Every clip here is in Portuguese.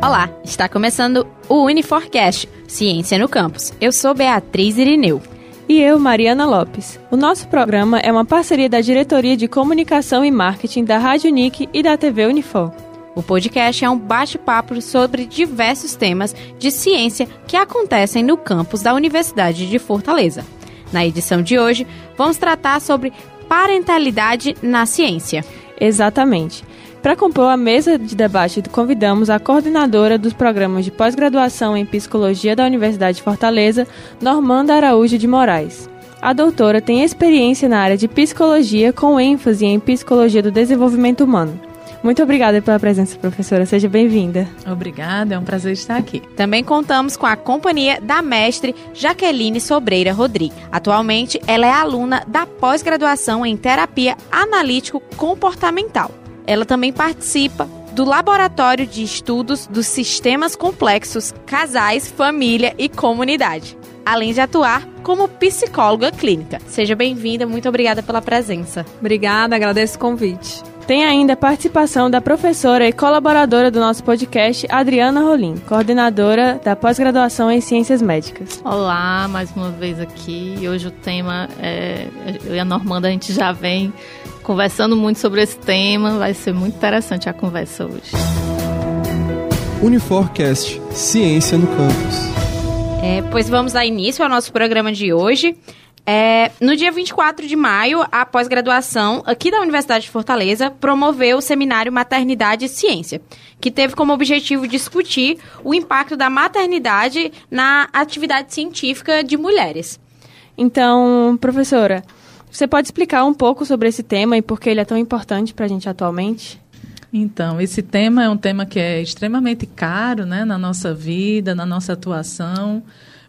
Olá, está começando o Uniforcast Ciência no Campus. Eu sou Beatriz Irineu. E eu, Mariana Lopes. O nosso programa é uma parceria da Diretoria de Comunicação e Marketing da Rádio Unic e da TV Unifor. O podcast é um bate-papo sobre diversos temas de ciência que acontecem no campus da Universidade de Fortaleza. Na edição de hoje, vamos tratar sobre parentalidade na ciência. Exatamente. Para compor a mesa de debate, convidamos a coordenadora dos programas de pós-graduação em Psicologia da Universidade de Fortaleza, Normanda Araújo de Moraes. A doutora tem experiência na área de psicologia com ênfase em psicologia do desenvolvimento humano. Muito obrigada pela presença, professora. Seja bem-vinda. Obrigada, é um prazer estar aqui. Também contamos com a companhia da mestre Jaqueline Sobreira Rodrigues. Atualmente, ela é aluna da pós-graduação em terapia analítico comportamental. Ela também participa do Laboratório de Estudos dos Sistemas Complexos, Casais, Família e Comunidade, além de atuar como psicóloga clínica. Seja bem-vinda, muito obrigada pela presença. Obrigada, agradeço o convite. Tem ainda a participação da professora e colaboradora do nosso podcast, Adriana Rolim, coordenadora da pós-graduação em Ciências Médicas. Olá, mais uma vez aqui. E hoje o tema é. Eu e a Normanda, a gente já vem conversando muito sobre esse tema. Vai ser muito interessante a conversa hoje. Uniforcast Ciência no Campus. É, pois vamos dar início ao nosso programa de hoje. É, no dia 24 de maio, a pós-graduação aqui da Universidade de Fortaleza promoveu o seminário Maternidade e Ciência, que teve como objetivo discutir o impacto da maternidade na atividade científica de mulheres. Então, professora, você pode explicar um pouco sobre esse tema e por que ele é tão importante para a gente atualmente? Então, esse tema é um tema que é extremamente caro né, na nossa vida, na nossa atuação.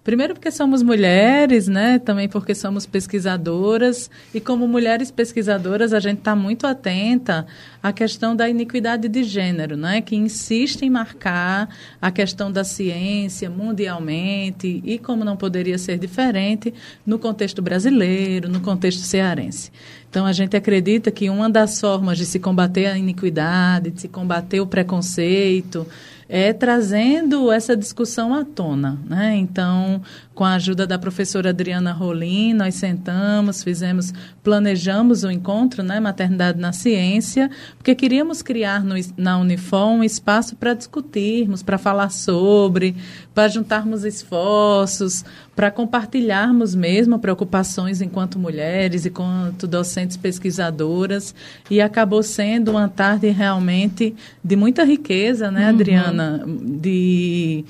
Primeiro porque somos mulheres, né? Também porque somos pesquisadoras e como mulheres pesquisadoras a gente está muito atenta à questão da iniquidade de gênero, né? Que insiste em marcar a questão da ciência mundialmente e como não poderia ser diferente no contexto brasileiro, no contexto cearense. Então, a gente acredita que uma das formas de se combater a iniquidade, de se combater o preconceito, é trazendo essa discussão à tona. Né? Então, com a ajuda da professora Adriana Rolim, nós sentamos, fizemos, planejamos o encontro, né, Maternidade na Ciência, porque queríamos criar no, na Unifor um espaço para discutirmos, para falar sobre, para juntarmos esforços, para compartilharmos mesmo preocupações enquanto mulheres, enquanto docentes pesquisadoras, e acabou sendo uma tarde realmente de muita riqueza, né, uhum. De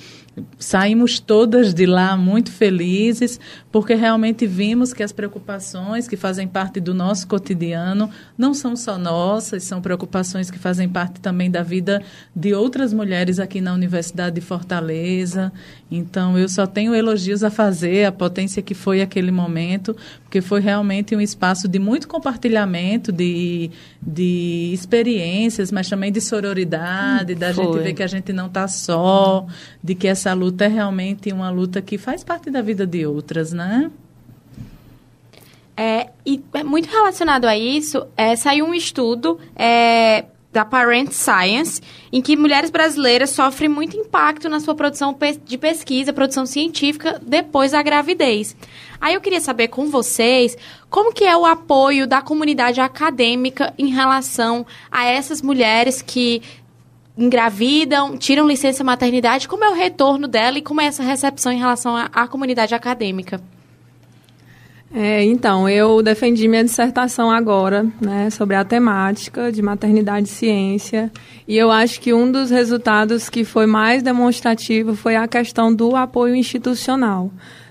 saímos todas de lá muito felizes, porque realmente vimos que as preocupações que fazem parte do nosso cotidiano não são só nossas, são preocupações que fazem parte também da vida de outras mulheres aqui na Universidade de Fortaleza. Então, eu só tenho elogios a fazer, a potência que foi aquele momento, porque foi realmente um espaço de muito compartilhamento, de, de experiências, mas também de sororidade, da foi. gente ver que a gente não está só, de que essa luta é realmente uma luta que faz parte da vida de outras, né? É, e é muito relacionado a isso, é, saiu um estudo é, da Parent Science, em que mulheres brasileiras sofrem muito impacto na sua produção de pesquisa, produção científica, depois da gravidez. Aí eu queria saber com vocês como que é o apoio da comunidade acadêmica em relação a essas mulheres que engravidam, tiram licença maternidade, como é o retorno dela e como é essa recepção em relação à, à comunidade acadêmica? É, então, eu defendi minha dissertação agora, né, sobre a temática de maternidade e ciência, e eu acho que um dos resultados que foi mais demonstrativo foi a questão do apoio institucional,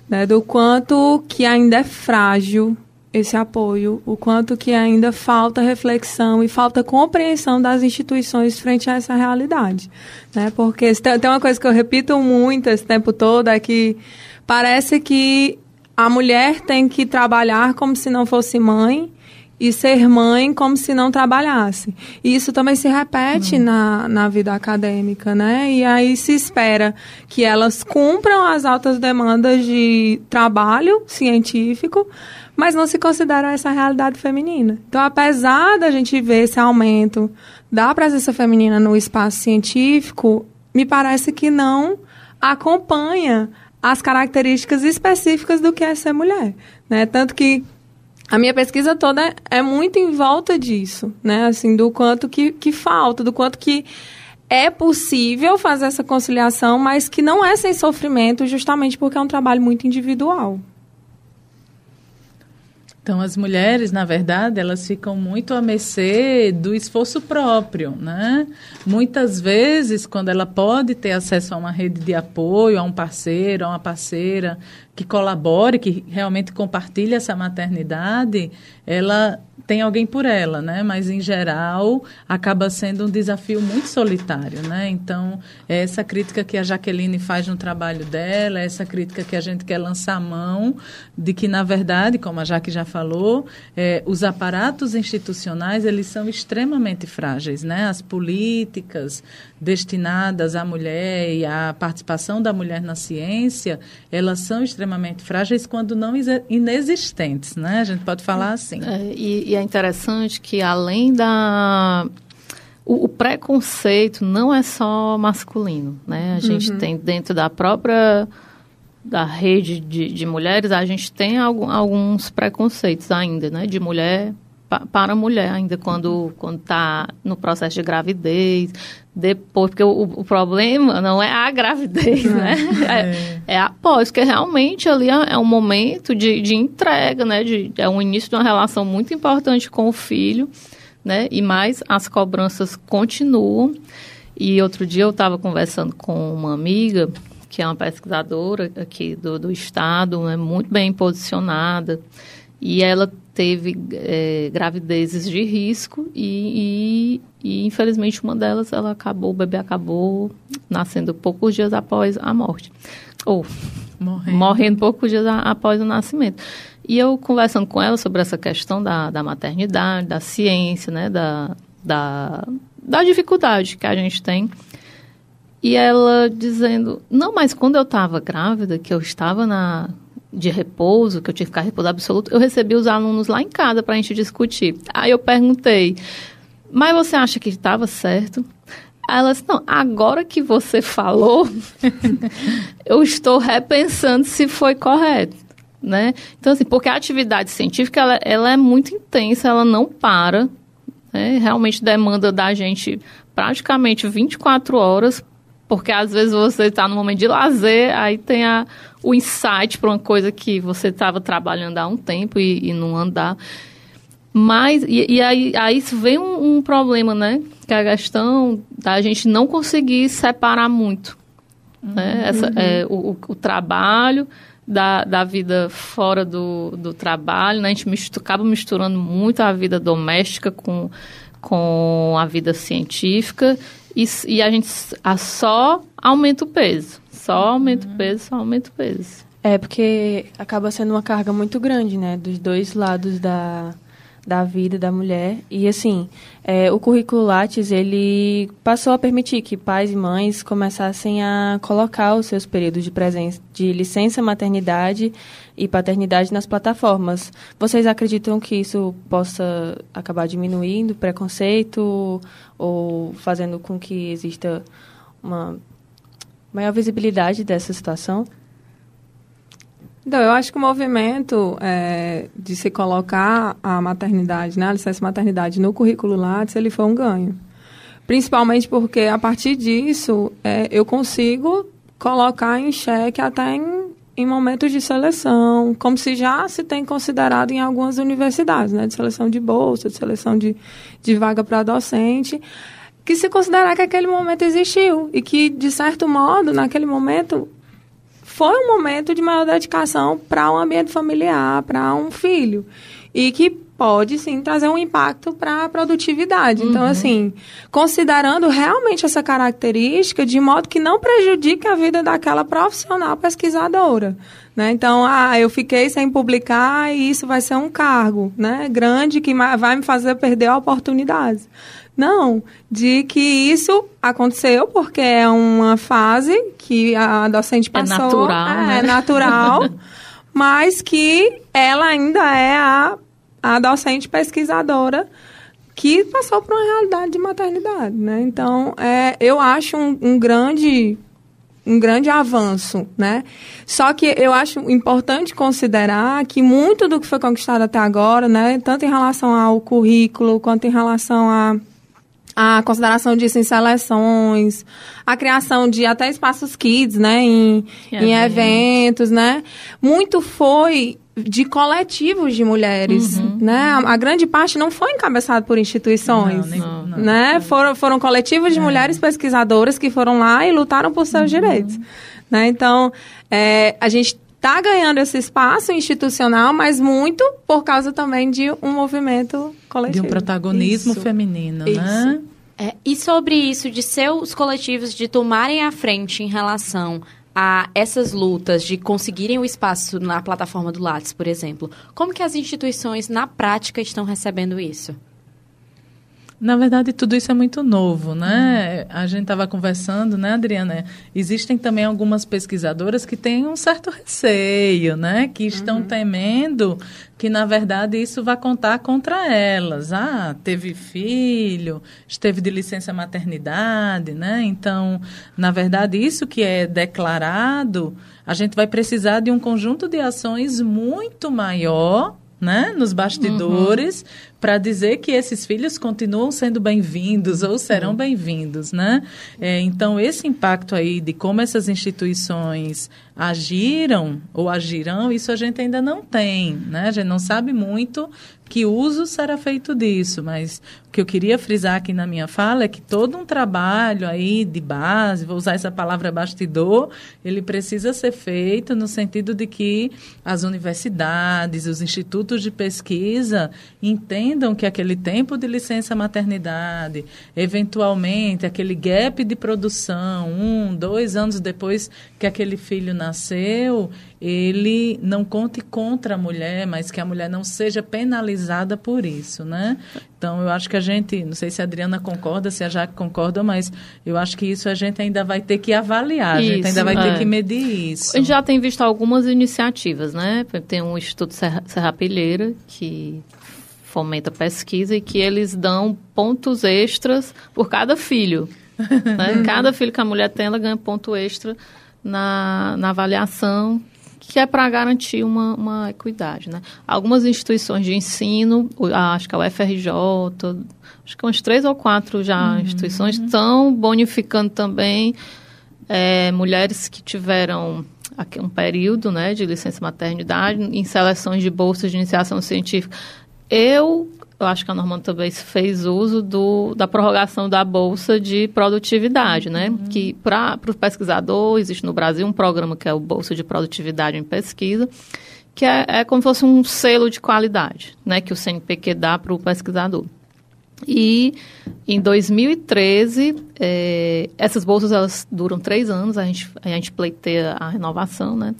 né, do quanto que ainda é frágil esse apoio, o quanto que ainda falta reflexão e falta compreensão das instituições frente a essa realidade, né, porque tem uma coisa que eu repito muito esse tempo todo, é que parece que a mulher tem que trabalhar como se não fosse mãe e ser mãe como se não trabalhasse. E isso também se repete uhum. na, na vida acadêmica, né? E aí se espera que elas cumpram as altas demandas de trabalho científico, mas não se considera essa realidade feminina. Então, apesar da gente ver esse aumento da presença feminina no espaço científico, me parece que não acompanha as características específicas do que é ser mulher, né? Tanto que a minha pesquisa toda é muito em volta disso, né? Assim, do quanto que, que falta, do quanto que é possível fazer essa conciliação, mas que não é sem sofrimento, justamente porque é um trabalho muito individual. Então, as mulheres, na verdade, elas ficam muito à mercê do esforço próprio, né? Muitas vezes, quando ela pode ter acesso a uma rede de apoio, a um parceiro, a uma parceira que colabore, que realmente compartilhe essa maternidade, ela tem alguém por ela, né? Mas em geral acaba sendo um desafio muito solitário, né? Então é essa crítica que a Jaqueline faz no trabalho dela, é essa crítica que a gente quer lançar a mão de que na verdade, como a Jaque já falou, é, os aparatos institucionais eles são extremamente frágeis, né? As políticas destinadas à mulher e à participação da mulher na ciência, elas são extremamente frágeis quando não inexistentes, né? A gente pode falar assim. É, e, e é interessante que além da o, o, preconceito não é só masculino, né? A gente uhum. tem dentro da própria da rede de, de mulheres, a gente tem algum, alguns preconceitos ainda, né? De mulher pa, para mulher ainda quando quando está no processo de gravidez, depois, porque o, o, problema não é a gravidez, né? É, é após, porque realmente ali é, é um momento de, de entrega, né? De, é um início de uma relação muito importante com o filho, né? E mais as cobranças continuam. E outro dia eu estava conversando com uma amiga, que é uma pesquisadora aqui do, do estado, né? muito bem posicionada, e ela teve é, gravidezes de risco e, e, e, infelizmente uma delas ela acabou, o bebê acabou nascendo poucos dias após a morte. Ou morrendo, morrendo poucos dias a, após o nascimento. E eu conversando com ela sobre essa questão da, da maternidade, da ciência, né, da, da, da dificuldade que a gente tem. E ela dizendo, não, mas quando eu estava grávida, que eu estava na, de repouso, que eu tive que ficar repouso absoluto, eu recebi os alunos lá em casa para a gente discutir. Aí eu perguntei, mas você acha que estava certo? Aí ela disse, não, agora que você falou, eu estou repensando se foi correto. Né? Então, assim, porque a atividade científica, ela, ela é muito intensa, ela não para, né? realmente demanda da gente praticamente 24 horas porque às vezes você está no momento de lazer, aí tem a, o insight para uma coisa que você estava trabalhando há um tempo e, e não andar. Mas, e, e aí, aí vem um, um, problema, né? Que é a questão da gente não conseguir separar muito. Né? Essa, é, o, o trabalho da, da vida fora do, do trabalho, né? a gente mistura, acaba misturando muito a vida doméstica com, com a vida científica e, e a gente a só aumenta o peso. Só aumenta o peso, só aumenta o peso. É, porque acaba sendo uma carga muito grande, né? Dos dois lados da, da vida da mulher. E, assim, é, o currículo Lattes, ele passou a permitir que pais e mães começassem a colocar os seus períodos de presença, de licença maternidade e paternidade nas plataformas. Vocês acreditam que isso possa acabar diminuindo o preconceito ou fazendo com que exista uma maior visibilidade dessa situação? Então, eu acho que o movimento é, de se colocar a maternidade, né, a licença maternidade no currículo Lattes, ele foi um ganho. Principalmente porque, a partir disso, é, eu consigo colocar em xeque até em, em momentos de seleção, como se já se tem considerado em algumas universidades, né, de seleção de bolsa, de seleção de, de vaga para docente, que se considerar que aquele momento existiu e que, de certo modo, naquele momento, foi um momento de maior dedicação para um ambiente familiar, para um filho. E que pode sim trazer um impacto para a produtividade. Então, uhum. Então, assim, considerando realmente essa característica de modo que não prejudique a vida daquela profissional pesquisadora. Né? Então, ah, eu fiquei sem publicar e isso vai ser um cargo né, grande que vai me fazer perder oportunidades. Não, de que isso aconteceu porque é uma fase que a docente é passou. É natural, é, né? É natural, mas que ela ainda é a, a docente pesquisadora que passou por uma realidade de maternidade, né? Então, é, eu acho um, um grande um grande avanço, né? Só que eu acho importante considerar que muito do que foi conquistado até agora, né, tanto em relação ao currículo quanto em relação a a consideração disso em seleções, a criação de até espaços kids, né, em, em eventos, né? Muito foi de coletivos de mulheres, uhum. né? A, a, grande parte não foi encabeçada por instituições, não, não, né? Não. Foram, foram coletivos de é. mulheres pesquisadoras que foram lá e lutaram por seus uhum. direitos, né? Então, é, a gente está ganhando esse espaço institucional, mas muito por causa também de um movimento coletivo. De um protagonismo isso. feminino, né? isso. né? É, e sobre isso, de seus coletivos de tomarem a frente em relação a essas lutas, de conseguirem o espaço na plataforma do Lattes, por exemplo, como que as instituições, na prática, estão recebendo isso? Na verdade, tudo isso é muito novo, né? A gente estava conversando, né, Adriana? Existem também algumas pesquisadoras que têm um certo receio, né? Que estão uhum. temendo que, na verdade, isso vai contar contra elas. Ah, teve filho, esteve de licença maternidade, né? Então, na verdade, isso que é declarado, a gente vai precisar de um conjunto de ações muito maior né, nos bastidores, uhum para dizer que esses filhos continuam sendo bem-vindos ou serão bem-vindos, né? É, então esse impacto aí de como essas instituições agiram ou agirão, isso a gente ainda não tem, né? A gente não sabe muito que uso será feito disso, mas o que eu queria frisar aqui na minha fala é que todo um trabalho aí de base, vou usar essa palavra bastidor, ele precisa ser feito no sentido de que as universidades, os institutos de pesquisa entendam que aquele tempo de licença maternidade, eventualmente aquele gap de produção, um, dois anos depois que aquele filho nasceu, ele não conte contra a mulher, mas que a mulher não seja penalizada por isso, né? Então, eu acho que a gente, não sei se a Adriana concorda, se a Jaque concorda, mas eu acho que isso a gente ainda vai ter que avaliar, isso, a gente ainda vai é. ter que medir isso. A gente já tem visto algumas iniciativas, né? Tem um Instituto Serra, Serrapilheira, que fomenta pesquisa e que eles dão pontos extras por cada filho. Né? Cada filho que a mulher tem, ela ganha ponto extra na, na avaliação que é para garantir uma, uma equidade. Né? Algumas instituições de ensino, acho que a UFRJ, acho que umas três ou quatro já uhum. instituições, estão bonificando também é, mulheres que tiveram aqui um período né, de licença maternidade em seleções de bolsas de iniciação científica eu, eu acho que a Normanda também fez uso do, da prorrogação da Bolsa de Produtividade, né? Uhum. Que para o pesquisador, existe no Brasil um programa que é o Bolsa de Produtividade em Pesquisa, que é, é como se fosse um selo de qualidade, né? Que o CNPq dá para o pesquisador. E em 2013, é, essas bolsas elas duram três anos, a gente, a gente pleiteia a renovação, né?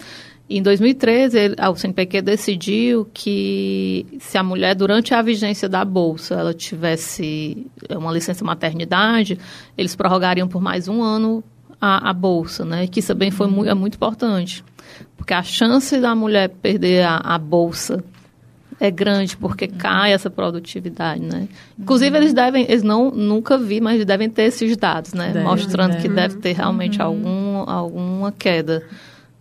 Em 2013, ele, o CNPq decidiu que se a mulher, durante a vigência da bolsa, ela tivesse uma licença maternidade, eles prorrogariam por mais um ano a, a bolsa, né? Que isso também foi muito, é muito importante, porque a chance da mulher perder a, a bolsa é grande porque uhum. cai essa produtividade, né? Inclusive eles devem, eles não nunca vi, mas devem ter esses dados, né? Deve, Mostrando deve. que deve ter realmente uhum. algum, alguma queda.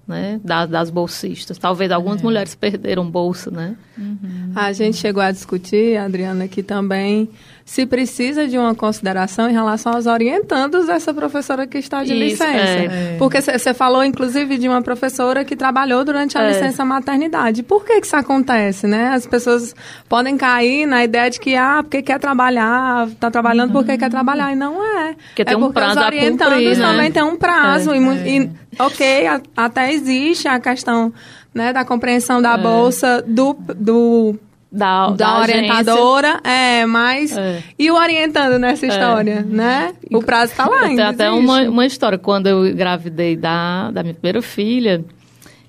Né, das, das bolsistas. Talvez algumas é. mulheres perderam bolsa, né? Uhum. A gente chegou a discutir, Adriana, que também se precisa de uma consideração em relação aos orientandos dessa professora que está de Isso, licença. É. Porque você falou, inclusive, de uma professora que trabalhou durante a é. licença maternidade. Por que, que isso acontece, né? As pessoas podem cair na ideia de que, ah, porque quer trabalhar, está trabalhando porque quer trabalhar. E não é. Porque tem é um prazo os orientandos cumprir, né? também têm um prazo. É. E, e, ok, a, até existe a questão né, da compreensão da é. bolsa do, do da, da, da orientadora, é, mas. É. E o orientando nessa é. história, é. né? O prazo está lá, ainda. Tem até uma, uma história. Quando eu engravidei da, da minha primeira filha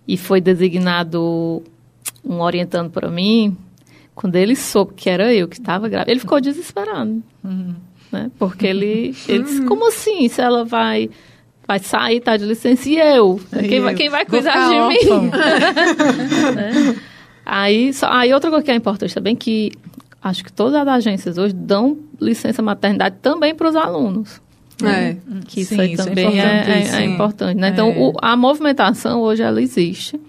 e foi designado um orientando para mim, quando ele soube que era eu que estava grávida, ele ficou desesperado. Uhum. Né? Porque ele, ele disse: uhum. como assim? Se ela vai vai sair, tá de licença, e eu? Quem, vai, quem vai cuidar de mim? né? Aí, só, aí outra coisa que é importante também, que acho que todas as agências hoje dão licença maternidade também para os alunos. Né? É, que sim, isso aí isso é também é, é, é, importante. Né? Então, o, a movimentação hoje ela existe,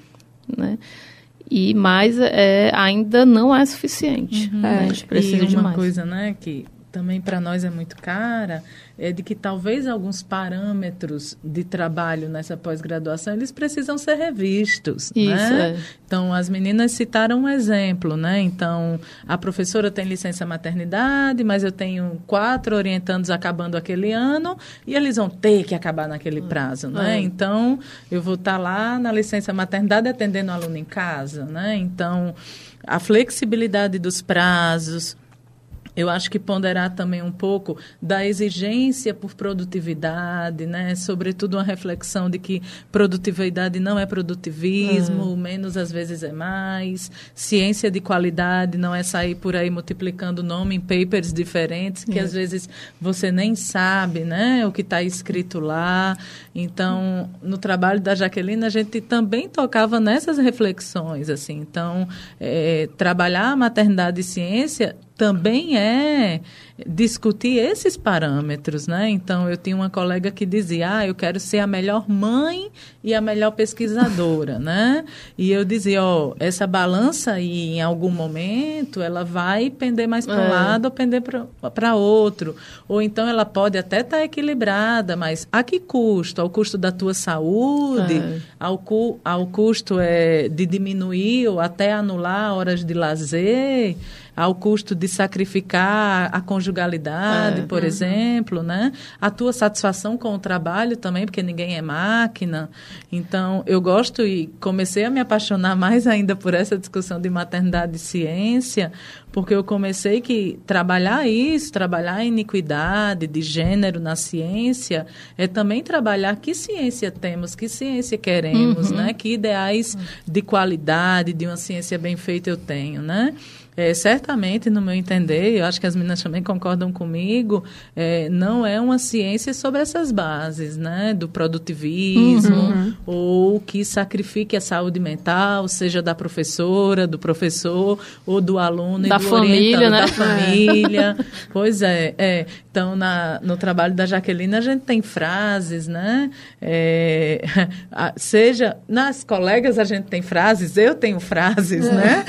né? E mais é, ainda não é suficiente. Uhum. Né? A gente precisa e de uma mais. coisa, né, que também para nós é muito cara, é de que talvez alguns parâmetros de trabalho nessa pós-graduação eles precisam ser revistos, Isso, né? É. Então as meninas citaram um exemplo, né? Então a professora tem licença maternidade, mas eu tenho quatro orientandos acabando aquele ano e eles vão ter que acabar naquele prazo, né? É. Então eu vou estar tá lá na licença maternidade atendendo o aluno em casa, né? Então a flexibilidade dos prazos, eu acho que ponderar também um pouco da exigência por produtividade, né? Sobretudo uma reflexão de que produtividade não é produtivismo, uhum. menos às vezes é mais. Ciência de qualidade não é sair por aí multiplicando nome em papers diferentes, que às vezes você nem sabe, né? O que está escrito lá. Então, no trabalho da Jaqueline, a gente também tocava nessas reflexões, assim. Então, é, trabalhar a maternidade e ciência também é discutir esses parâmetros, né? Então, eu tinha uma colega que dizia, ah, eu quero ser a melhor mãe e a melhor pesquisadora, né? E eu dizia, ó, oh, essa balança aí, em algum momento, ela vai pender mais para um é. lado ou pender para outro. Ou então ela pode até estar tá equilibrada, mas a que custo? Ao custo da tua saúde? É. Ao, cu ao custo é, de diminuir ou até anular horas de lazer? Ao custo de sacrificar a conjugalidade, é, por uhum. exemplo, né? A tua satisfação com o trabalho também, porque ninguém é máquina. Então, eu gosto e comecei a me apaixonar mais ainda por essa discussão de maternidade e ciência, porque eu comecei que trabalhar isso, trabalhar a iniquidade de gênero na ciência, é também trabalhar que ciência temos, que ciência queremos, uhum. né? Que ideais de qualidade de uma ciência bem feita eu tenho, né? É, certamente, no meu entender, eu acho que as meninas também concordam comigo, é, não é uma ciência sobre essas bases, né? Do produtivismo, uhum. ou que sacrifique a saúde mental, seja da professora, do professor, ou do aluno da e do família, né? da família. pois é, é. Então, na, no trabalho da Jaqueline, a gente tem frases, né? É, seja, nas colegas a gente tem frases, eu tenho frases, é. né?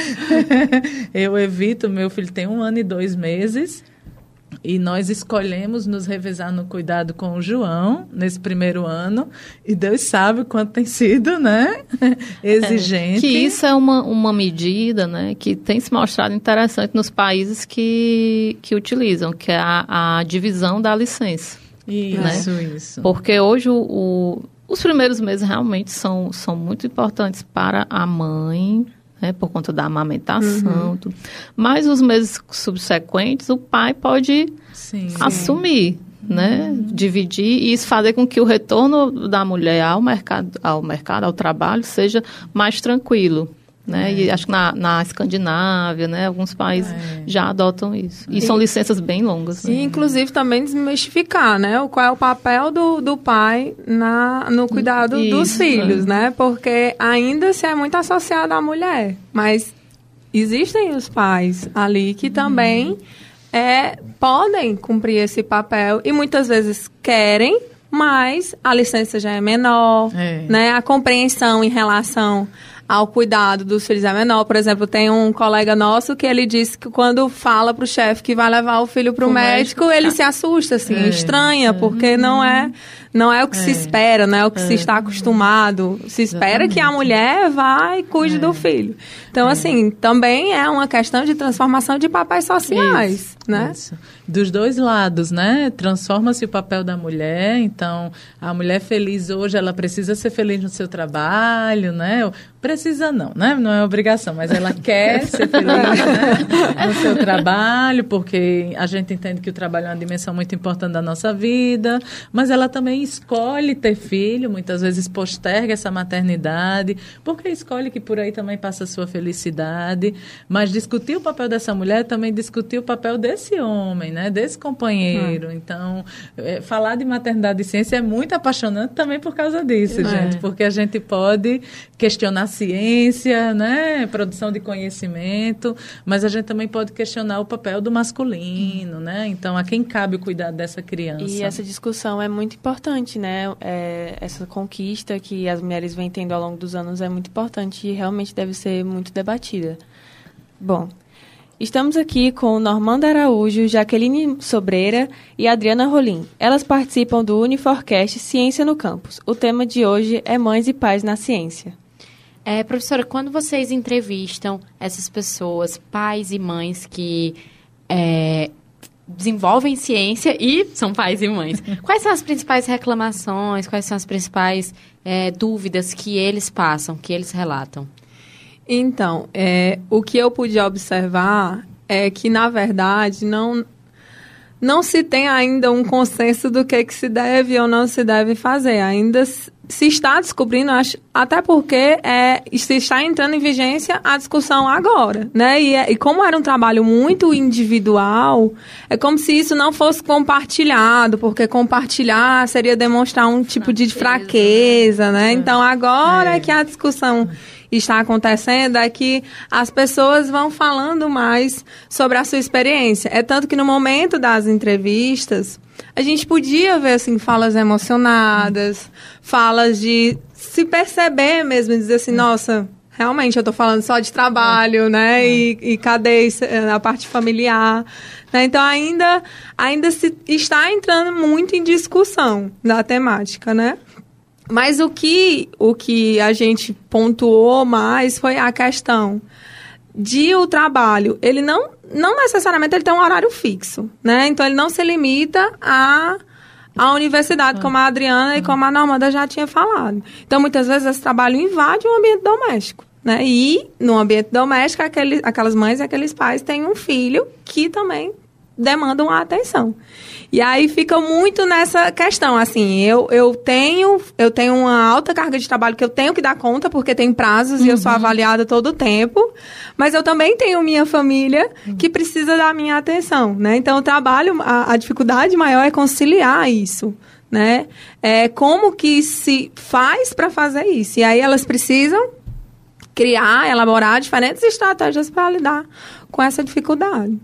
eu evito, meu filho tem um ano e dois meses, E nós escolhemos nos revezar no cuidado com o João nesse primeiro ano. E Deus sabe o quanto tem sido, né? Exigente. É, que isso é uma, uma medida, né? Que tem se mostrado interessante nos países que, que utilizam, que é a, a divisão da licença. Isso, né? isso. Porque hoje o, o, os primeiros meses realmente são, são muito importantes para a mãe, né, por conta da amamentação. Uhum. Mas os meses subsequentes, o pai pode sim, assumir, sim. né, uhum. dividir e isso fazer com que o retorno da mulher ao mercado, ao mercado, ao trabalho, seja mais tranquilo. Né? É. E acho que na, na Escandinávia, né? Alguns países é. já adotam isso. E, e, são licenças bem longas. Né? E, inclusive, também desmistificar, né? Qual é o papel do, do pai na, no cuidado isso, dos filhos, é. né? Porque ainda se é muito associado à mulher. Mas existem os pais ali que também é, podem cumprir esse papel e muitas vezes querem, mas a licença já é menor, é. né? A compreensão em relação ao cuidado dos filhos é menor. Por exemplo, tem um colega nosso que ele disse que quando fala para o chefe que vai levar o filho para o médico, médico, ele tá. se assusta, assim, é, estranha, é. porque não é não é o que é. se espera, não é o que é. se está acostumado. Se espera Exatamente. que a mulher vá e cuide é. do filho. Então, é. assim, também é uma questão de transformação de papéis sociais, isso, né? Isso. Dos dois lados, né? Transforma-se o papel da mulher. Então, a mulher feliz hoje, ela precisa ser feliz no seu trabalho, né? Precisa não, né? Não é obrigação, mas ela quer ser feliz né? no seu trabalho, porque a gente entende que o trabalho é uma dimensão muito importante da nossa vida, mas ela também escolhe ter filho, muitas vezes posterga essa maternidade, porque escolhe que por aí também passa a sua felicidade. Mas discutir o papel dessa mulher também discutir o papel desse homem, né? Desse companheiro. Hum. Então, é, falar de maternidade e ciência é muito apaixonante também por causa disso, é. gente. Porque a gente pode questionar ciência, né? Produção de conhecimento, mas a gente também pode questionar o papel do masculino, hum. né? Então, a quem cabe o cuidado dessa criança. E essa discussão é muito importante importante, né? É, essa conquista que as mulheres vêm tendo ao longo dos anos é muito importante e realmente deve ser muito debatida. Bom, estamos aqui com Normanda Araújo, Jaqueline Sobreira e Adriana Rolim. Elas participam do Uniforcast Ciência no Campus. O tema de hoje é Mães e Pais na Ciência. É, professora, quando vocês entrevistam essas pessoas, pais e mães que é, desenvolvem ciência e são pais e mães. Quais são as principais reclamações, quais são as principais é, dúvidas que eles passam, que eles relatam? Então, é, o que eu pude observar é que, na verdade, não, não se tem ainda um consenso do que, que se deve ou não se deve fazer. Ainda se está descobrindo, acho, até porque é, se está entrando em vigência a discussão agora, né? E, é, e, como era um trabalho muito individual, é como se isso não fosse compartilhado, porque compartilhar seria demonstrar um tipo de fraqueza, né? Então agora é. que a discussão está acontecendo é que as pessoas vão falando mais sobre a sua experiência. É tanto que no momento das entrevistas, a gente podia ver assim falas emocionadas, falas de se perceber mesmo, dizer assim, nossa, realmente eu estou falando só de trabalho, né? E, e cadê a parte familiar? Né? Então ainda, ainda se está entrando muito em discussão da temática, né? Mas o que, o que a gente pontuou mais foi a questão de o trabalho, ele não, não necessariamente ele tem um horário fixo, né? Então ele não se limita a a universidade, como a Adriana e como a Normanda já tinha falado. Então, muitas vezes, esse trabalho invade o ambiente doméstico. Né? E, no ambiente doméstico, aquele, aquelas mães e aqueles pais têm um filho que também demandam a atenção. E aí fica muito nessa questão, assim, eu, eu tenho eu tenho uma alta carga de trabalho que eu tenho que dar conta, porque tem prazos uhum. e eu sou uhum. avaliada todo o tempo, mas eu também tenho minha família que precisa da minha atenção, né? Então, o trabalho, a, a dificuldade maior é conciliar isso, né? É, como que se faz para fazer isso? E aí elas precisam criar, elaborar diferentes estratégias para lidar com essa dificuldade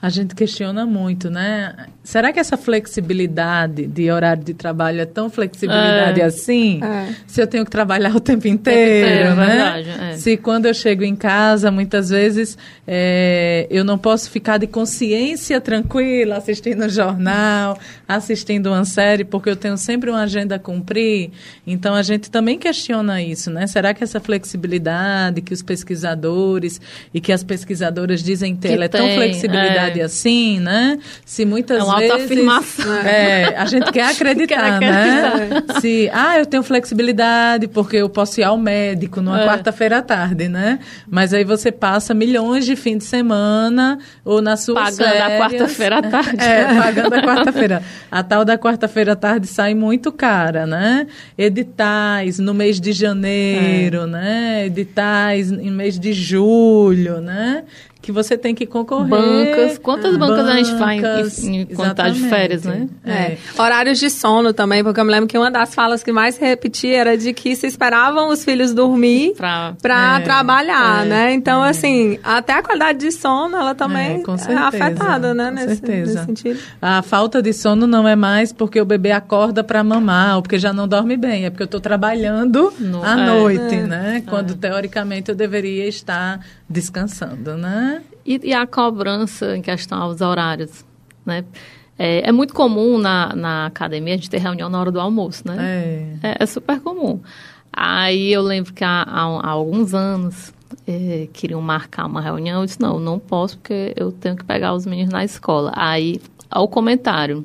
a gente questiona muito, né? Será que essa flexibilidade de horário de trabalho é tão flexibilidade É. assim? É. Se eu tenho que trabalhar o tempo inteiro, inteiro, é né? verdade, é. Se quando eu chego em casa, muitas vezes é, eu não posso ficar de consciência tranquila assistindo um jornal, assistindo uma série, porque eu tenho sempre uma agenda a cumprir. Então a gente também questiona isso, né? Será que essa flexibilidade que os pesquisadores e que as pesquisadoras dizem ter, ela é tão flexibilidade é. assim, né? Se muitas É autoafirmação. é, a gente quer acreditar, Quer né? Se, ah, eu tenho flexibilidade porque eu posso ir ao médico numa É. quarta-feira à tarde, né? Mas aí você passa milhões de fim de semana ou na sua Pagando a quarta-feira à tarde. É, pagando a quarta-feira. A tal da quarta-feira à tarde sai muito cara, né? Editais no mês de janeiro, né? Editais em mês de julho, né? Que você tem que concorrer. Bancas. Quantas bancas a gente vai em- Bancas, em- quando tá de férias, né? É. Horários de sono também, porque eu me lembro que uma das falas que mais repetia era de que se esperavam os filhos dormir Pra, para É, trabalhar, é, né? Então, assim, até a qualidade de sono, ela também É, é afetada, né? com Nesse, certeza. nesse sentido. A falta de sono não é mais porque o bebê acorda para mamar ou porque já não dorme bem, é porque eu estou trabalhando No- à é. noite, É. né? Quando teoricamente eu deveria estar descansando, né? E, e a cobrança em questão aos horários, né? É, é muito comum na, na academia a gente ter reunião na hora do almoço, né? É. É, é super comum. Aí eu lembro que há, há, há alguns anos eh, queriam marcar uma reunião. Eu disse, não, não posso porque eu tenho que pegar os meninos na escola. Aí, ao comentário,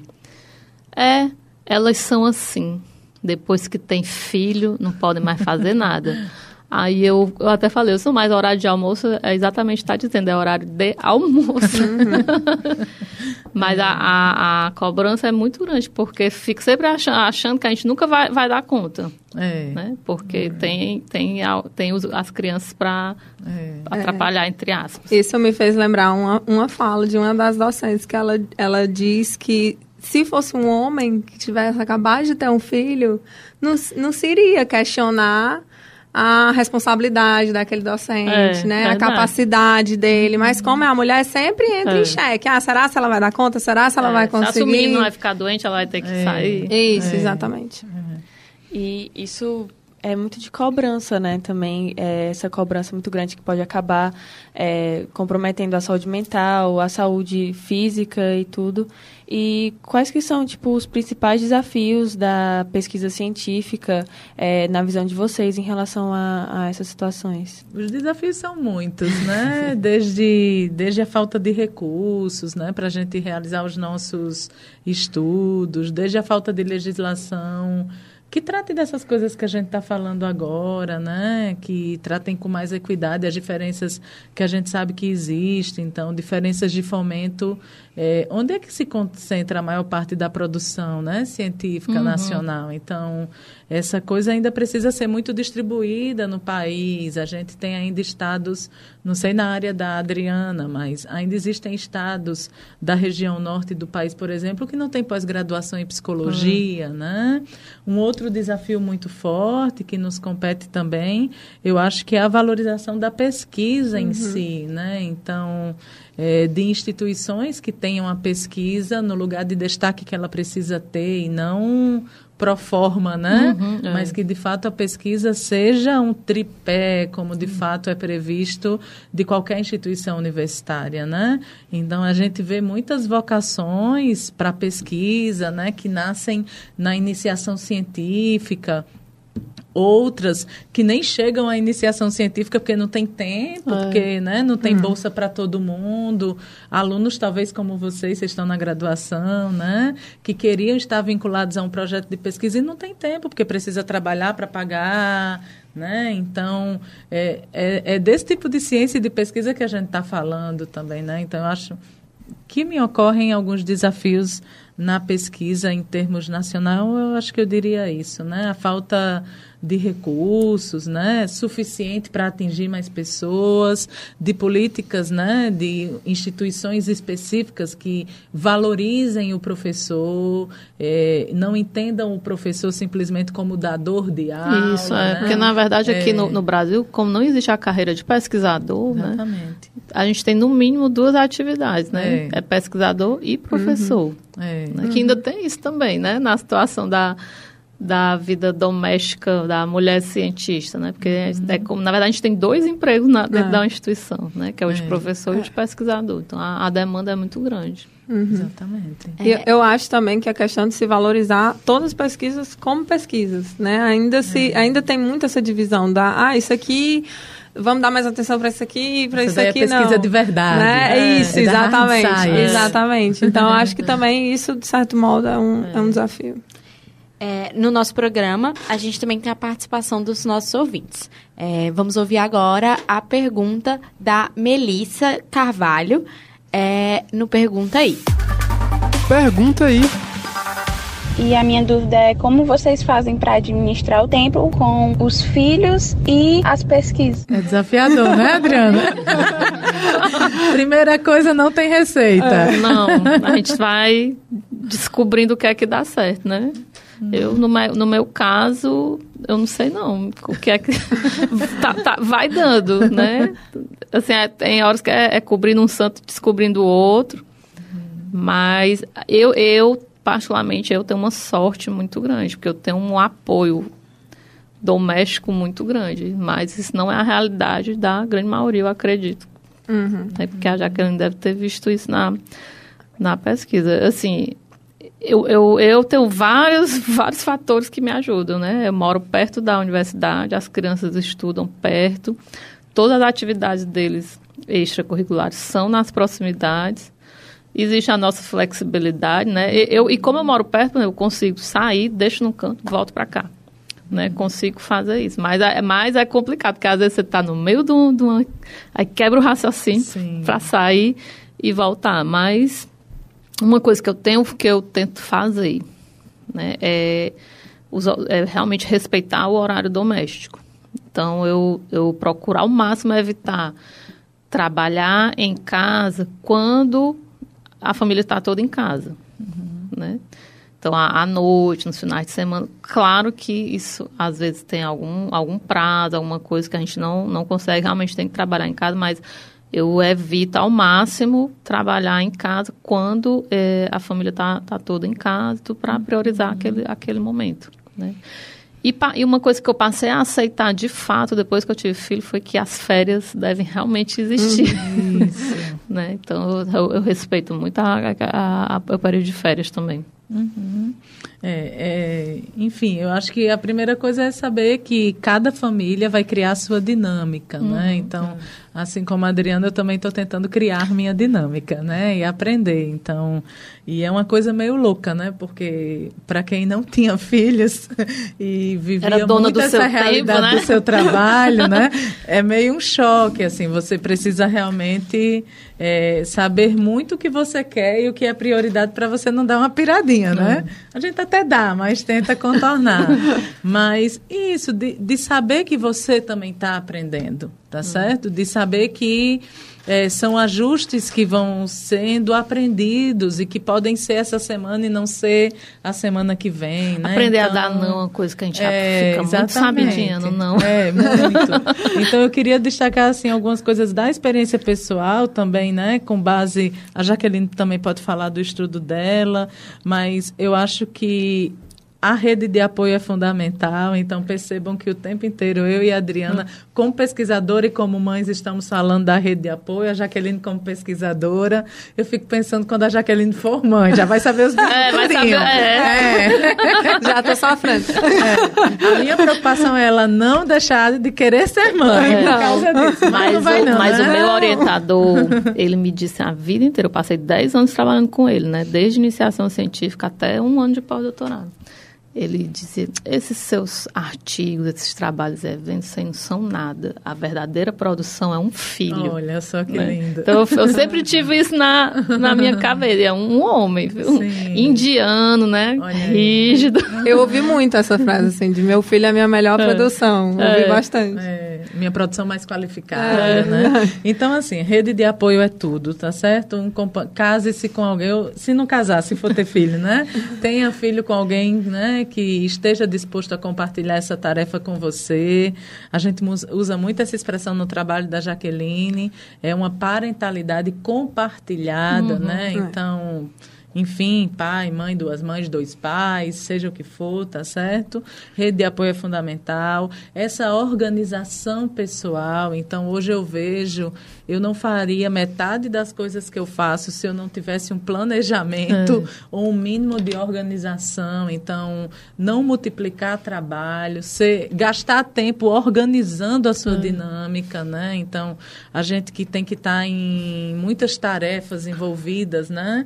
é, elas são assim. Depois que tem filho, não podem mais fazer nada. Aí eu, eu até falei, eu sou mais horário de almoço, é exatamente está dizendo, é horário de almoço. Mas a, a, a cobrança é muito grande, porque fico sempre achando, achando que a gente nunca vai, vai dar conta. É. Né? Porque tem, tem, a- tem os- as crianças para É. atrapalhar, entre aspas. Isso me fez lembrar uma, uma fala de uma das docentes, que ela, ela diz que se fosse um homem que tivesse acabado de ter um filho, não, não se iria questionar a responsabilidade daquele docente, É, né? A capacidade dele. Mas como é a mulher, sempre entra É. em xeque. Ah, será se ela vai dar conta? Será se ela vai É, Se o conseguir? menino vai ficar doente, ela vai ter que É. sair. Isso, É. exatamente. E isso é muito de cobrança, né? Também é essa cobrança muito grande que pode acabar é, comprometendo a saúde mental, a saúde física e tudo. E quais que são, tipo, os principais desafios da pesquisa científica é, na visão de vocês em relação a, a essas situações? Os desafios são muitos, né? Desde, desde a falta de recursos, né? Para a gente realizar os nossos estudos, desde a falta de legislação que trate dessas coisas que a gente está falando agora, né? Que tratem com mais equidade as diferenças que a gente sabe que existem. Então, diferenças de fomento. Eh, onde é que se concentra a maior parte da produção né, científica Uhum. nacional? Então, essa coisa ainda precisa ser muito distribuída no país. A gente tem ainda estados, não sei na área da Adriana, mas ainda existem estados da região norte do país, por exemplo, que não tem pós-graduação em psicologia, né? Um outro desafio muito forte que nos compete também, eu acho que é a valorização da pesquisa em si, né? Então, eh, de instituições que tenham a pesquisa no lugar de destaque que ela precisa ter e não pro forma, né? Uhum, é. Mas que de fato a pesquisa seja um tripé, como de fato é previsto de qualquer instituição universitária, né? Então a gente vê muitas vocações para pesquisa, né, que nascem na iniciação científica, outras que nem chegam à iniciação científica porque não tem tempo, É. porque né, não tem bolsa para todo mundo. Alunos, talvez como vocês, vocês estão na graduação, né, que queriam estar vinculados a um projeto de pesquisa e não tem tempo, porque precisa trabalhar para pagar. Né? Então, é, é, é desse tipo de ciência e de pesquisa que a gente está falando também. Né? Então, eu acho que me ocorrem alguns desafios na pesquisa em termos nacional, eu acho que eu diria isso, né? A falta de recursos, né, suficiente para atingir mais pessoas, de políticas, né, de instituições específicas que valorizem o professor, é, não entendam o professor simplesmente como dador de aula. Isso, é, né? porque na verdade aqui É. no, no Brasil, como não existe a carreira de pesquisador, né, Exatamente. a gente tem no mínimo duas atividades, né? É. É, pesquisador e professor. É. né, Que ainda tem isso também, né? Na situação da, da vida doméstica da mulher cientista, né? Porque é como, na verdade a gente tem dois empregos na, dentro É. da instituição, né? Que é o de É. professor e o de pesquisador. Então a, a demanda é muito grande. Exatamente. E Eu, eu acho também que a questão de se valorizar todas as pesquisas como pesquisas, né? Ainda se É. ainda tem muito essa divisão da, ah, isso aqui vamos dar mais atenção para isso aqui, para Essa isso daí é aqui pesquisa não. de verdade. Né? É, isso, é exatamente, exatamente. Então eu acho que também isso de certo modo é um, é um desafio. É, no nosso programa, a gente também tem a participação dos nossos ouvintes. É, vamos ouvir agora a pergunta da Melissa Carvalho é, no Pergunta Aí. Pergunta aí. E a minha dúvida é como vocês fazem para administrar o tempo com os filhos e as pesquisas. É desafiador, né, Adriana? Primeira coisa, não tem receita. Não, a gente vai descobrindo o que é que dá certo, né? Eu, no meu, no meu caso, eu não sei não o que é que tá, tá- vai dando, né? Assim, é- tem horas que é, é cobrindo um santo, descobrindo o outro. Mas eu, eu, particularmente, eu tenho uma sorte muito grande, porque eu tenho um apoio doméstico muito grande. Mas isso não é a realidade da grande maioria, eu acredito. É porque a Jaqueline deve ter visto isso na, na pesquisa. Assim, eu, eu, eu tenho vários, vários fatores que me ajudam, né? Eu moro perto da universidade, as crianças estudam perto, todas as atividades deles extracurriculares são nas proximidades. Existe a nossa flexibilidade, né? E, eu, e como eu moro perto, eu consigo sair, deixo no canto, volto para cá. Né, consigo fazer isso. Mas é, mas é complicado, porque às vezes você está no meio de, de uma. Aí quebra o raciocínio para sair e voltar. Mas uma coisa que eu tenho, que eu tento fazer, né, é, é realmente respeitar o horário doméstico. Então, eu, eu procuro ao máximo evitar trabalhar em casa quando a família está toda em casa, né? Então, à noite, nos finais de semana, claro que isso às vezes tem algum, algum prazo, alguma coisa que a gente não, não consegue, realmente tem que trabalhar em casa, mas eu evito ao máximo trabalhar em casa quando eh, a família está tá toda em casa, para priorizar aquele, aquele momento, né? E, e uma coisa que eu passei a aceitar de fato depois que eu tive filho foi que as férias devem realmente existir. né? Então eu, eu respeito muito a, a- a- o período de férias também. Uhum. É, é, enfim, eu acho que a primeira coisa é saber que cada família vai criar a sua dinâmica, né? Então, assim como a Adriana, eu também estou tentando criar minha dinâmica, né? E aprender. Então, e é uma coisa meio louca, né? Porque para quem não tinha filhos e vivia Era dona muito do essa realidade tempo, né? do seu trabalho, né? É meio um choque, assim. Você precisa realmente é, saber muito o que você quer e o que é prioridade para você não dar uma piradinha, né? A gente até dá, mas tenta contornar. mas isso, de, de saber que você também está aprendendo, tá certo? De saber que é, são ajustes que vão sendo aprendidos e que podem ser essa semana e não ser a semana que vem, né? Aprender a Então, dar não é uma coisa que a gente é, fica muito no não. É, muito. Então eu queria destacar assim algumas coisas da experiência pessoal também, né, com base a Jaqueline também pode falar do estudo dela, mas eu acho que a rede de apoio é fundamental, então percebam que o tempo inteiro eu e a Adriana, como pesquisadora e como mães, estamos falando da rede de apoio, a Jaqueline como pesquisadora. Eu fico pensando quando a Jaqueline for mãe, já vai saber os É, vai saber, tudinho. é. Já estou sofrendo. A minha preocupação é ela não deixar de querer ser mãe por Não. causa disso. Mas, Mas, o, não, mas né? o meu orientador, ele me disse a vida inteira, eu passei 10 anos trabalhando com ele, né? Desde iniciação científica até um ano de pós-doutorado. Ele dizia: esses seus artigos, esses trabalhos, eventos, não são nada. A verdadeira produção é um filho. Olha só que né? lindo. Então eu, eu, sempre tive isso na, na minha cabeça. É um homem, viu? indiano, né? Olha Rígido. Aí. Eu ouvi muito essa frase assim: de meu filho é a minha melhor é. produção. Ouvi é. bastante. É. Minha produção mais qualificada, é. né? Então, assim, rede de apoio é tudo, tá certo? Um, case-se com alguém. Se não casar, se for ter filho, né? Tenha filho com alguém, né? Que esteja disposto a compartilhar essa tarefa com você. A gente usa muito essa expressão no trabalho da Jaqueline, é uma parentalidade compartilhada, uhum, né? É. Então, enfim, pai, mãe, duas mães, dois pais, seja o que for, tá certo? Rede de apoio é fundamental. Essa organização pessoal, então hoje eu vejo, eu não faria metade das coisas que eu faço se eu não tivesse um planejamento é. ou um mínimo de organização. Então, não multiplicar trabalho, ser, gastar tempo organizando a sua é. dinâmica, né? Então, a gente que tem que estar tá em muitas tarefas envolvidas, né?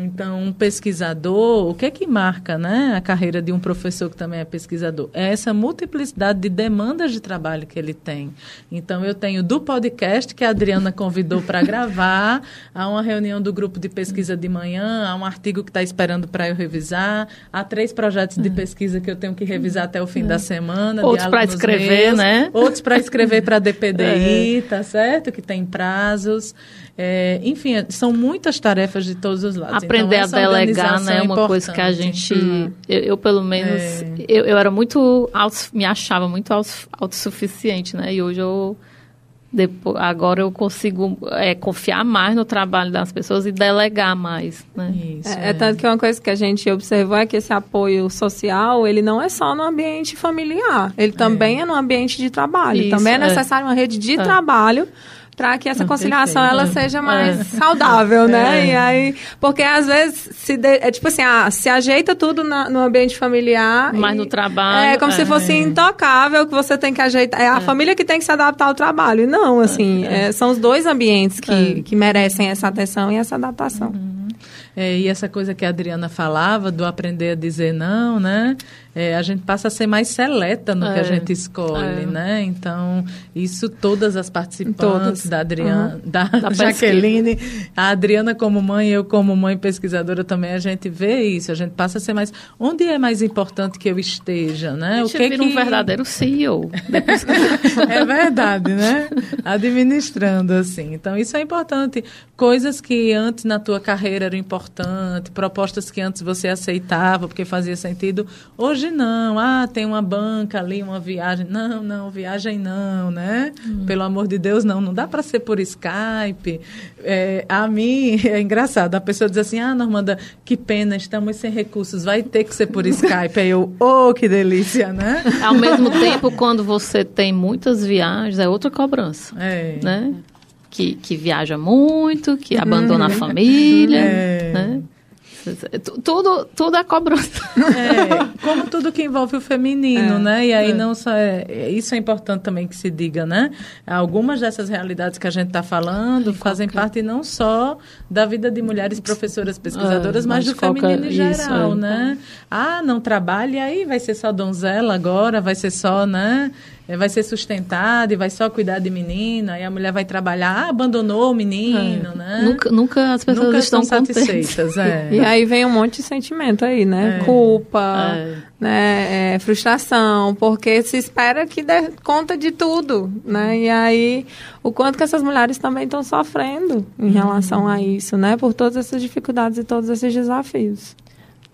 Então, um pesquisador, o que é que marca né, a carreira de um professor que também é pesquisador? É essa multiplicidade de demandas de trabalho que ele tem. Então, eu tenho do podcast que a Adriana convidou para gravar, há uma reunião do grupo de pesquisa de manhã, há um artigo que está esperando para eu revisar, há três projetos de pesquisa que eu tenho que revisar até o fim da semana. Outros para escrever, meus, né? Outros para escrever para a DPDI, é. tá certo? Que tem prazos. É, enfim, são muitas tarefas de todos os lados. Aprender então, a delegar né, é uma coisa que a gente. Hum. Eu, eu, pelo menos. É. Eu, eu, era muito. Auto, me achava muito autossuficiente, né? E hoje eu. Depois, agora eu consigo é, confiar mais no trabalho das pessoas e delegar mais, né? Isso, é, é. é, tanto que uma coisa que a gente observou é que esse apoio social, ele não é só no ambiente familiar, ele também é, é no ambiente de trabalho. Isso, também é, é. necessário uma rede de trabalho para que essa conciliação ela seja mais é. saudável, né? É. E aí, porque às vezes se de, é tipo assim, ah, se ajeita tudo na, no ambiente familiar, mas no trabalho é como é. se fosse intocável que você tem que ajeitar. É a é. família que tem que se adaptar ao trabalho. E não, assim, é. É, são os dois ambientes que, que merecem essa atenção e essa adaptação. Uhum. É, e essa coisa que a Adriana falava do aprender a dizer não, né? É, a gente passa a ser mais seleta no é, que a é. gente escolhe, é. né? Então, isso todas as participantes todas. da Adriana, uhum. da, da Jaqueline, a Adriana como mãe, eu como mãe pesquisadora também, a gente vê isso, a gente passa a ser mais... Onde é mais importante que eu esteja, né? A gente o que vira que... um verdadeiro CEO. É verdade, né? Administrando, assim. Então, isso é importante. Coisas que antes na tua carreira eram importantes, propostas que antes você aceitava porque fazia sentido, hoje Hoje não. Ah, tem uma banca ali, uma viagem. Não, não, viagem não, né? Hum. Pelo amor de Deus, não. Não dá para ser por Skype. É, a mim, é engraçado. A pessoa diz assim, ah, Normanda, que pena, estamos sem recursos. Vai ter que ser por Skype. Aí eu, oh, que delícia, né? Ao mesmo tempo, quando você tem muitas viagens, é outra cobrança. É. Né? Que, que viaja muito, que abandona a família, é. né? Tudo, tudo é cobrança. É, como tudo que envolve o feminino, é, né? E aí é. não só é, é, isso é importante também que se diga, né? Algumas dessas realidades que a gente está falando fazem parte não só da vida de mulheres professoras pesquisadoras, é, mas, mas do feminino em geral, isso, né? Ah, não trabalha, aí vai ser só donzela agora, vai ser só, né? É, vai ser sustentada e vai só cuidar de menina, e a mulher vai trabalhar, ah, abandonou o menino, é. né? Nunca, nunca as pessoas nunca estão satisfeitas. É. E aí vem um monte de sentimento aí, né? É. Culpa, é. né? É, frustração, porque se espera que dê conta de tudo, né? E aí o quanto que essas mulheres também estão sofrendo em relação a isso, né? Por todas essas dificuldades e todos esses desafios.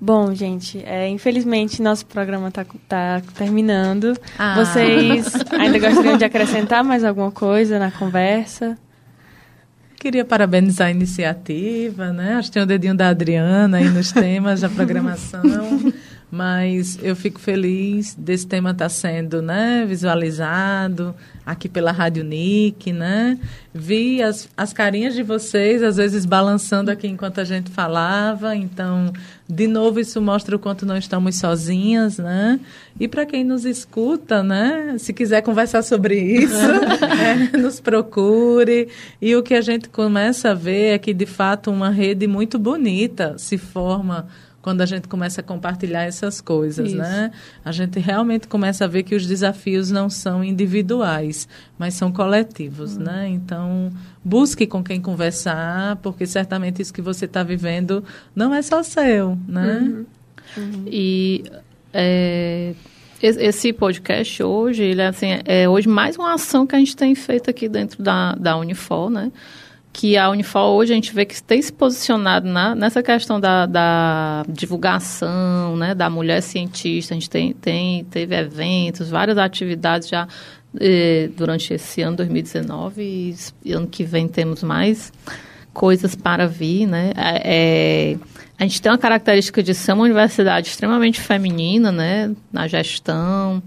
Bom, gente, é, infelizmente nosso programa está tá terminando. Ah. Vocês ainda gostariam de acrescentar mais alguma coisa na conversa? Queria parabenizar a iniciativa, né? Acho que tem o dedinho da Adriana aí nos temas da programação. mas eu fico feliz desse tema estar tá sendo né, visualizado aqui pela Rádio Nick, né? Vi as, as carinhas de vocês, às vezes balançando aqui enquanto a gente falava, então, de novo, isso mostra o quanto não estamos sozinhas, né? E para quem nos escuta, né? Se quiser conversar sobre isso, é, nos procure. E o que a gente começa a ver é que, de fato, uma rede muito bonita se forma quando a gente começa a compartilhar essas coisas, Isso. né? A gente realmente começa a ver que os desafios não são individuais, mas são coletivos, uhum. né? Então, busque com quem conversar, porque certamente isso que você está vivendo não é só seu, né? Uhum. Uhum. E é, esse podcast hoje, ele é, assim, é hoje mais uma ação que a gente tem feito aqui dentro da, da Unifor, né? Que a Unifor hoje a gente vê que tem se posicionado na, nessa questão da, da divulgação, né? Da mulher cientista. A gente tem, tem, teve eventos, várias atividades já eh, durante esse ano 2019 e, ano que vem temos mais coisas para vir, né? É, é a gente tem uma característica de ser uma universidade extremamente feminina, né, na gestão,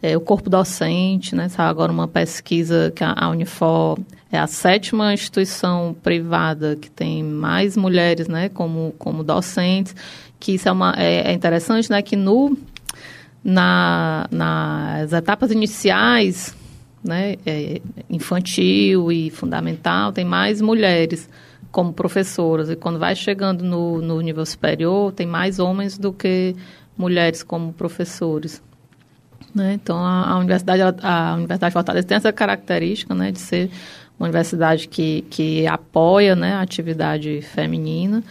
é, o corpo docente, né, está agora uma pesquisa que a, a Unifor é a sétima instituição privada que tem mais mulheres, né, como, como docentes, que isso é, uma, é, é interessante, né, que no, na, nas etapas iniciais, né, é, infantil e fundamental, tem mais mulheres, como professoras. E quando vai chegando no, no nível superior, tem mais homens do que mulheres como professores. Né? Então, a, a, Universidade a Universidade de Fortaleza tem essa característica né, de ser uma universidade que, que apoia né, a atividade feminina.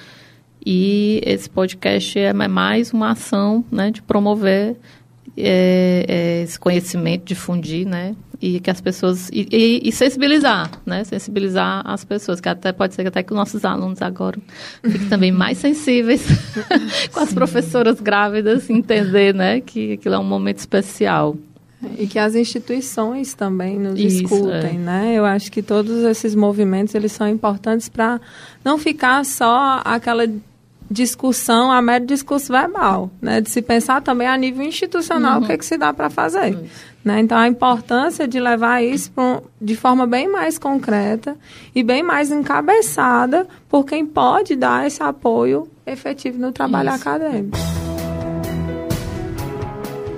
E esse podcast é mais uma ação né, de promover é, é, esse conhecimento, difundir, né? e que as pessoas e, e, e, sensibilizar, né? Sensibilizar as pessoas, que até pode ser que até que os nossos alunos agora fiquem também mais sensíveis com as professoras grávidas, entender, né, que aquilo é um momento especial. E que as instituições também nos Isso, escutem, é. né? Eu acho que todos esses movimentos eles são importantes para não ficar só aquela discussão, a mero discurso verbal, né? De se pensar também a nível institucional uhum. o que, é que se dá para fazer. Uhum. Né? Então, a importância de levar isso um, de forma bem mais concreta e bem mais encabeçada por quem pode dar esse apoio efetivo no trabalho isso. acadêmico.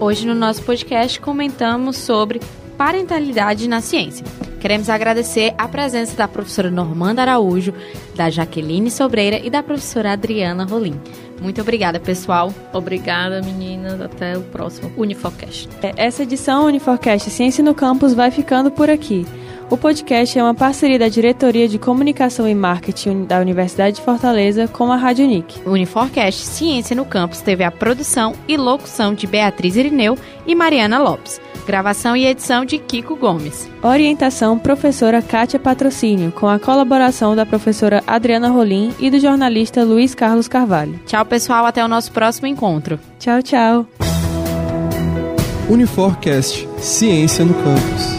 Hoje, no nosso podcast, comentamos sobre parentalidade na ciência. Queremos agradecer a presença da professora Normanda Araújo, da Jaqueline Sobreira e da professora Adriana Rolim. Muito obrigada, pessoal. Obrigada, meninas. Até o próximo Uniforcast. É, essa edição Uniforcast Ciência no Campus vai ficando por aqui. O podcast é uma parceria da Diretoria de Comunicação e Marketing da Universidade de Fortaleza com a Rádio Unic. O Uniforcast Ciência no Campus teve a produção e locução de Beatriz Irineu e Mariana Lopes. Gravação e edição de Kiko Gomes. Orientação professora Kátia Patrocínio, com a colaboração da professora Adriana Rolim e do jornalista Luiz Carlos Carvalho. Tchau, pessoal, até o nosso próximo encontro. Tchau, tchau. Uniforcast Ciência no Campus.